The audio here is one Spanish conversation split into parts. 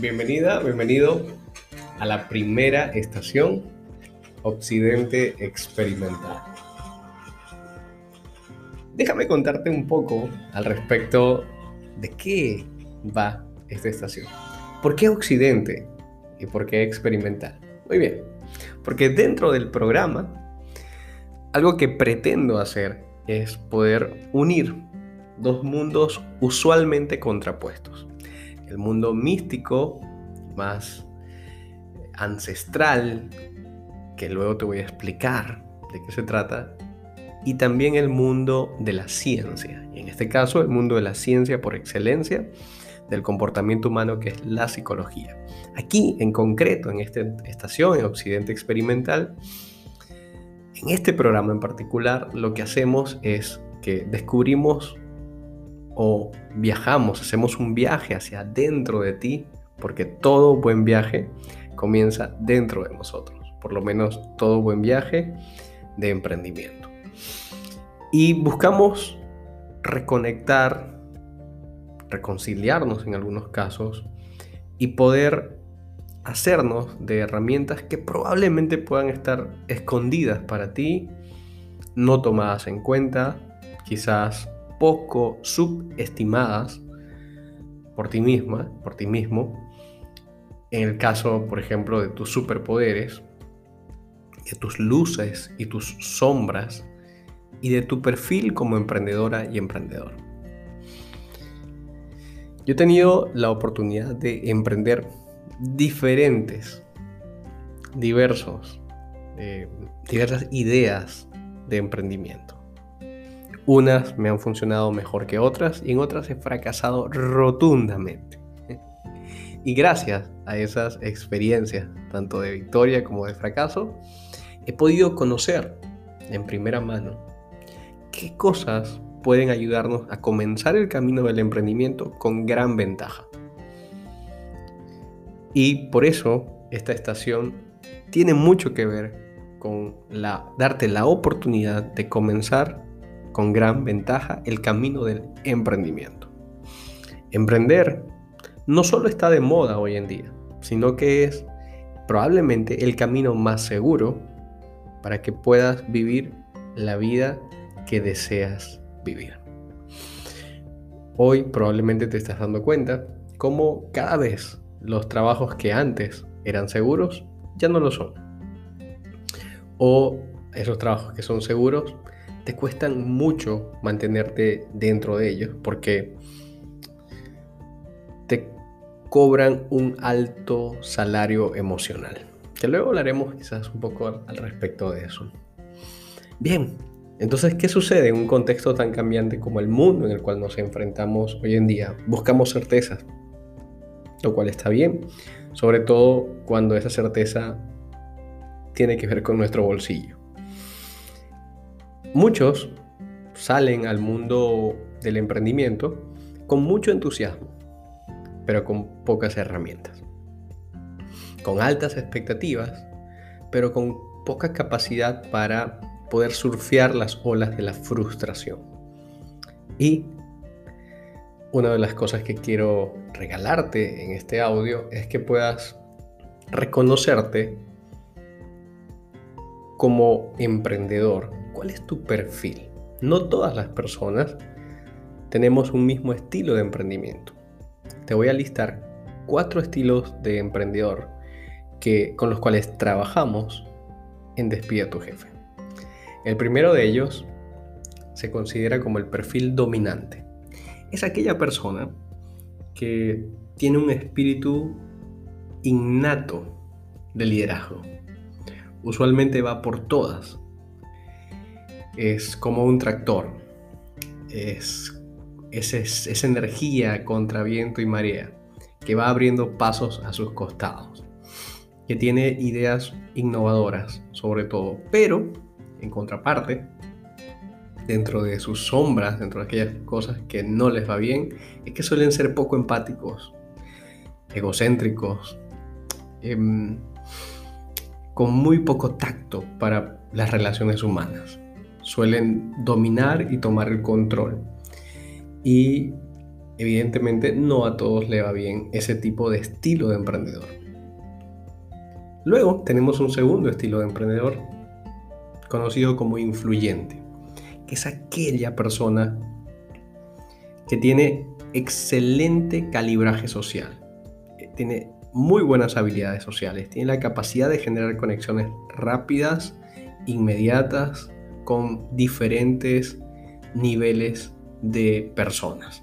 Bienvenida, bienvenido a la primera estación Occidente Experimental. Déjame contarte un poco al respecto de qué va esta estación. ¿Por qué Occidente y por qué Experimental? Muy bien, porque dentro del programa, algo que pretendo hacer es poder unir dos mundos usualmente contrapuestos el mundo místico, más ancestral, que luego te voy a explicar de qué se trata, y también el mundo de la ciencia, y en este caso el mundo de la ciencia por excelencia del comportamiento humano que es la psicología. Aquí en concreto, en esta estación, en Occidente Experimental, en este programa en particular, lo que hacemos es que descubrimos o viajamos, hacemos un viaje hacia dentro de ti, porque todo buen viaje comienza dentro de nosotros, por lo menos todo buen viaje de emprendimiento. Y buscamos reconectar, reconciliarnos en algunos casos y poder hacernos de herramientas que probablemente puedan estar escondidas para ti, no tomadas en cuenta, quizás poco subestimadas por ti misma, por ti mismo, en el caso, por ejemplo, de tus superpoderes, de tus luces y tus sombras, y de tu perfil como emprendedora y emprendedor. Yo he tenido la oportunidad de emprender diferentes, diversos, eh, diversas ideas de emprendimiento. Unas me han funcionado mejor que otras y en otras he fracasado rotundamente. Y gracias a esas experiencias, tanto de victoria como de fracaso, he podido conocer en primera mano qué cosas pueden ayudarnos a comenzar el camino del emprendimiento con gran ventaja. Y por eso esta estación tiene mucho que ver con darte la oportunidad de comenzar con gran ventaja el camino del emprendimiento. Emprender no solo está de moda hoy en día, sino que es probablemente el camino más seguro para que puedas vivir la vida que deseas vivir. Hoy probablemente te estás dando cuenta cómo cada vez los trabajos que antes eran seguros ya no lo son. O esos trabajos que son seguros te cuestan mucho mantenerte dentro de ellos porque te cobran un alto salario emocional. Que luego hablaremos quizás un poco al respecto de eso. Bien, entonces, ¿qué sucede en un contexto tan cambiante como el mundo en el cual nos enfrentamos hoy en día? Buscamos certezas, lo cual está bien, sobre todo cuando esa certeza tiene que ver con nuestro bolsillo. Muchos salen al mundo del emprendimiento con mucho entusiasmo, pero con pocas herramientas. Con altas expectativas, pero con poca capacidad para poder surfear las olas de la frustración. Y una de las cosas que quiero regalarte en este audio es que puedas reconocerte como emprendedor ¿Cuál es tu perfil? No todas las personas tenemos un mismo estilo de emprendimiento. Te voy a listar cuatro estilos de emprendedor que, con los cuales trabajamos en Despide tu jefe. El primero de ellos se considera como el perfil dominante. Es aquella persona que tiene un espíritu innato de liderazgo. Usualmente va por todas es como un tractor. Es, esa energía contra viento y marea que va abriendo pasos a sus costados. Que tiene ideas innovadoras sobre todo. Pero, en contraparte, dentro de sus sombras, dentro de aquellas cosas que no les va bien, es que suelen ser poco empáticos, egocéntricos, em, con muy poco tacto para las relaciones humanas suelen dominar y tomar el control. Y evidentemente no a todos le va bien ese tipo de estilo de emprendedor. Luego tenemos un segundo estilo de emprendedor conocido como influyente, que es aquella persona que tiene excelente calibraje social, tiene muy buenas habilidades sociales, tiene la capacidad de generar conexiones rápidas, inmediatas, con diferentes niveles de personas.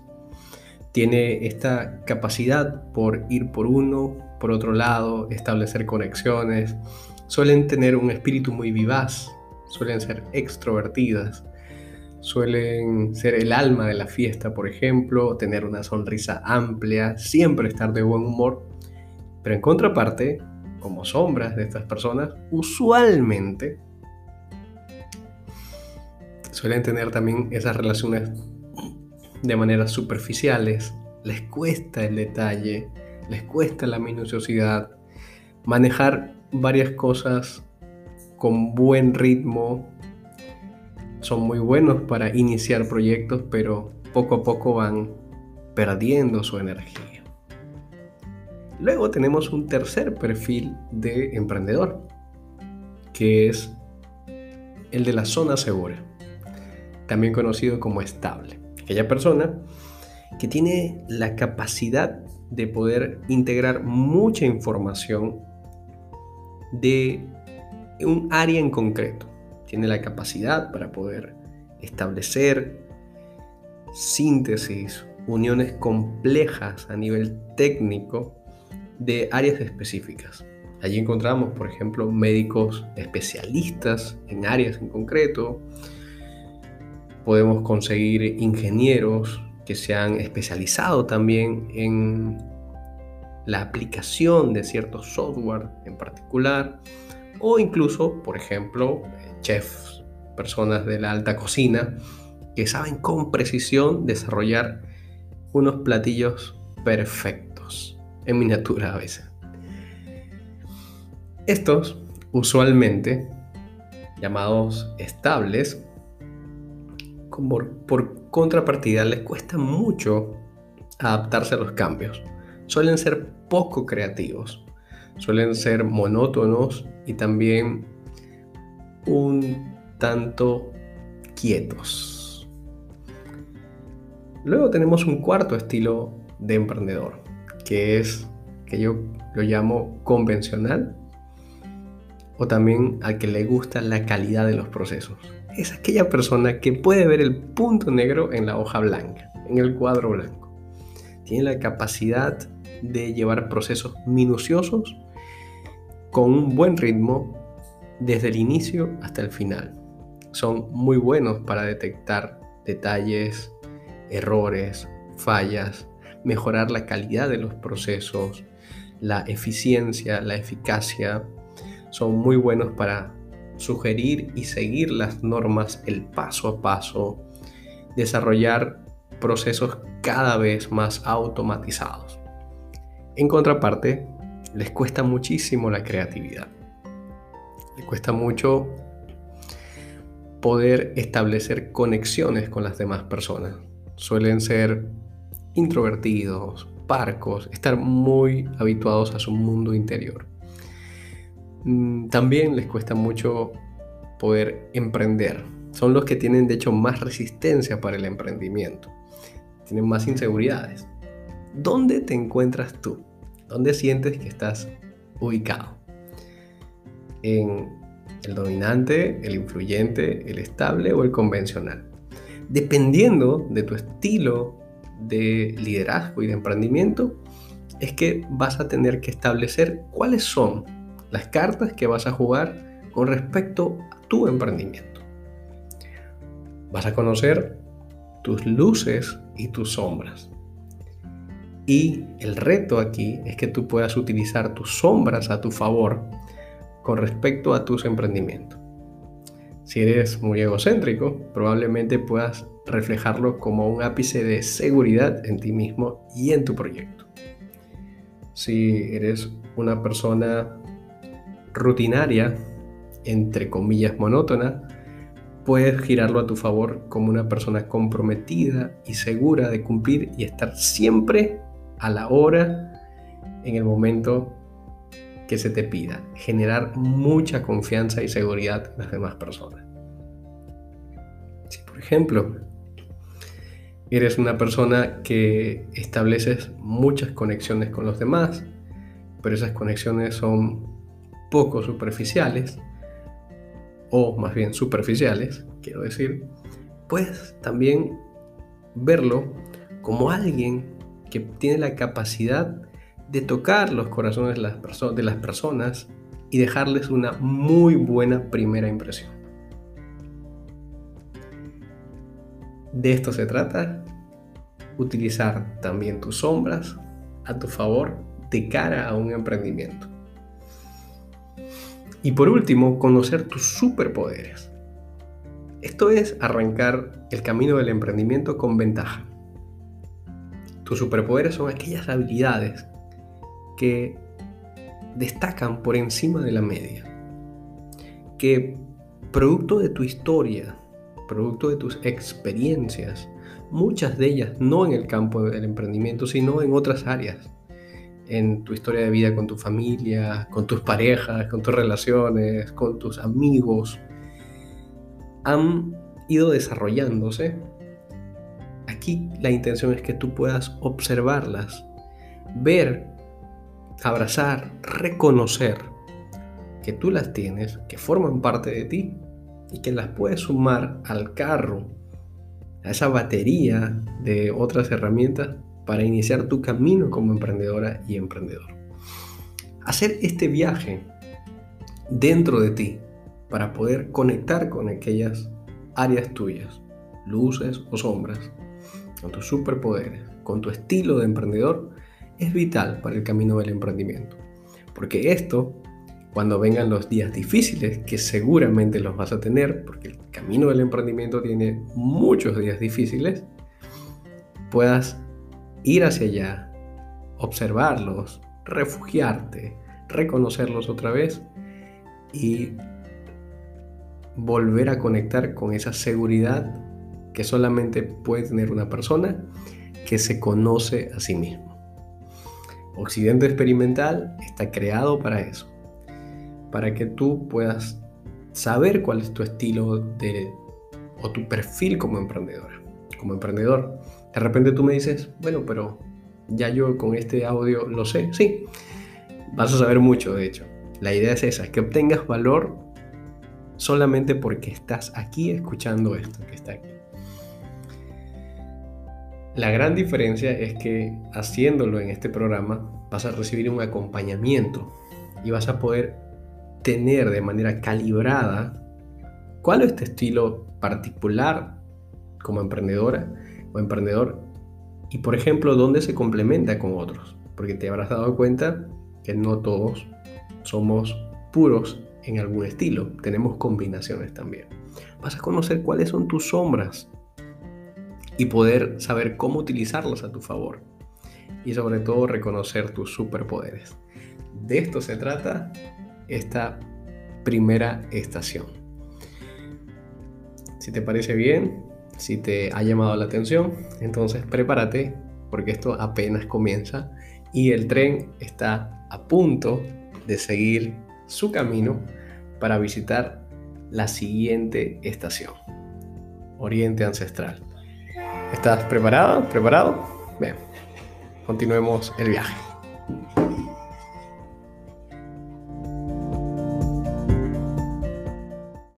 Tiene esta capacidad por ir por uno, por otro lado, establecer conexiones. Suelen tener un espíritu muy vivaz, suelen ser extrovertidas, suelen ser el alma de la fiesta, por ejemplo, tener una sonrisa amplia, siempre estar de buen humor. Pero en contraparte, como sombras de estas personas, usualmente suelen tener también esas relaciones de maneras superficiales, les cuesta el detalle, les cuesta la minuciosidad, manejar varias cosas con buen ritmo, son muy buenos para iniciar proyectos, pero poco a poco van perdiendo su energía. Luego tenemos un tercer perfil de emprendedor, que es el de la zona segura, también conocido como estable aquella persona que tiene la capacidad de poder integrar mucha información de un área en concreto. Tiene la capacidad para poder establecer síntesis, uniones complejas a nivel técnico de áreas específicas. Allí encontramos, por ejemplo, médicos especialistas en áreas en concreto, podemos conseguir ingenieros que se han especializado también en la aplicación de ciertos software en particular o incluso, por ejemplo, chefs, personas de la alta cocina que saben con precisión desarrollar unos platillos perfectos, en miniatura a veces. Estos, usualmente llamados estables, por, contrapartida les cuesta mucho adaptarse a los cambios. Suelen ser poco creativos, suelen ser monótonos y también un tanto quietos. Luego tenemos un cuarto estilo de emprendedor, que es que yo lo llamo convencional o también al que le gusta la calidad de los procesos es aquella persona que puede ver el punto negro en la hoja blanca, en el cuadro blanco. Tiene la capacidad de llevar procesos minuciosos con un buen ritmo desde el inicio hasta el final. Son muy buenos para detectar detalles, errores, fallas, mejorar la calidad de los procesos, la eficiencia, la eficacia. Son muy buenos para sugerir y seguir las normas el paso a paso, desarrollar procesos cada vez más automatizados. En contraparte, les cuesta muchísimo la creatividad. Les cuesta mucho poder establecer conexiones con las demás personas. Suelen ser introvertidos, parcos, estar muy habituados a su mundo interior. Mm, también les cuesta mucho poder emprender. Son los que tienen de hecho más resistencia para el emprendimiento. Tienen más inseguridades. ¿Dónde te encuentras tú? ¿Dónde sientes que estás ubicado? ¿En el dominante, el influyente, el estable o el convencional? Dependiendo de tu estilo de liderazgo y de emprendimiento, es que vas a tener que establecer cuáles son las cartas que vas a jugar con respecto a tu emprendimiento. Vas a conocer tus luces y tus sombras. Y el reto aquí es que tú puedas utilizar tus sombras a tu favor con respecto a tus emprendimientos. Si eres muy egocéntrico, probablemente puedas reflejarlo como un ápice de seguridad en ti mismo y en tu proyecto. Si eres una persona rutinaria, entre comillas monótona, puedes girarlo a tu favor como una persona comprometida y segura de cumplir y estar siempre a la hora en el momento que se te pida. Generar mucha confianza y seguridad en las demás personas. Si por ejemplo eres una persona que estableces muchas conexiones con los demás, pero esas conexiones son poco superficiales, o más bien superficiales, quiero decir, puedes también verlo como alguien que tiene la capacidad de tocar los corazones de las, de las personas y dejarles una muy buena primera impresión. De esto se trata, utilizar también tus sombras a tu favor de cara a un emprendimiento. Y por último, conocer tus superpoderes. Esto es arrancar el camino del emprendimiento con ventaja. Tus superpoderes son aquellas habilidades que destacan por encima de la media, que producto de tu historia, producto de tus experiencias, muchas de ellas no en el campo del emprendimiento, sino en otras áreas, en tu historia de vida con tu familia, con tus parejas, con tus relaciones, con tus amigos, han ido desarrollándose. Aquí la intención es que tú puedas observarlas, ver, abrazar, reconocer que tú las tienes, que forman parte de ti y que las puedes sumar al carro, a esa batería de otras herramientas para iniciar tu camino como emprendedora y emprendedor. Hacer este viaje dentro de ti para poder conectar con aquellas áreas tuyas, luces o sombras, con tus superpoderes, con tu estilo de emprendedor, es vital para el camino del emprendimiento. Porque esto, cuando vengan los días difíciles, que seguramente los vas a tener, porque el camino del emprendimiento tiene muchos días difíciles, puedas ir hacia allá, observarlos, refugiarte, reconocerlos otra vez y volver a conectar con esa seguridad que solamente puede tener una persona que se conoce a sí mismo. Occidente Experimental está creado para eso, para que tú puedas saber cuál es tu estilo de, o tu perfil como emprendedora, como emprendedor de repente tú me dices, bueno, pero ya yo con este audio lo sé. Sí, vas a saber mucho, de hecho. La idea es esa, que obtengas valor solamente porque estás aquí escuchando esto que está aquí. La gran diferencia es que haciéndolo en este programa vas a recibir un acompañamiento y vas a poder tener de manera calibrada cuál es tu estilo particular como emprendedora o emprendedor y por ejemplo dónde se complementa con otros, porque te habrás dado cuenta que no todos somos puros en algún estilo, tenemos combinaciones también. Vas a conocer cuáles son tus sombras y poder saber cómo utilizarlas a tu favor y sobre todo reconocer tus superpoderes. De esto se trata esta primera estación. Si te parece bien, si te ha llamado la atención, entonces prepárate porque esto apenas comienza y el tren está a punto de seguir su camino para visitar la siguiente estación, Oriente Ancestral. ¿Estás preparado? ¿Preparado? Bien, continuemos el viaje.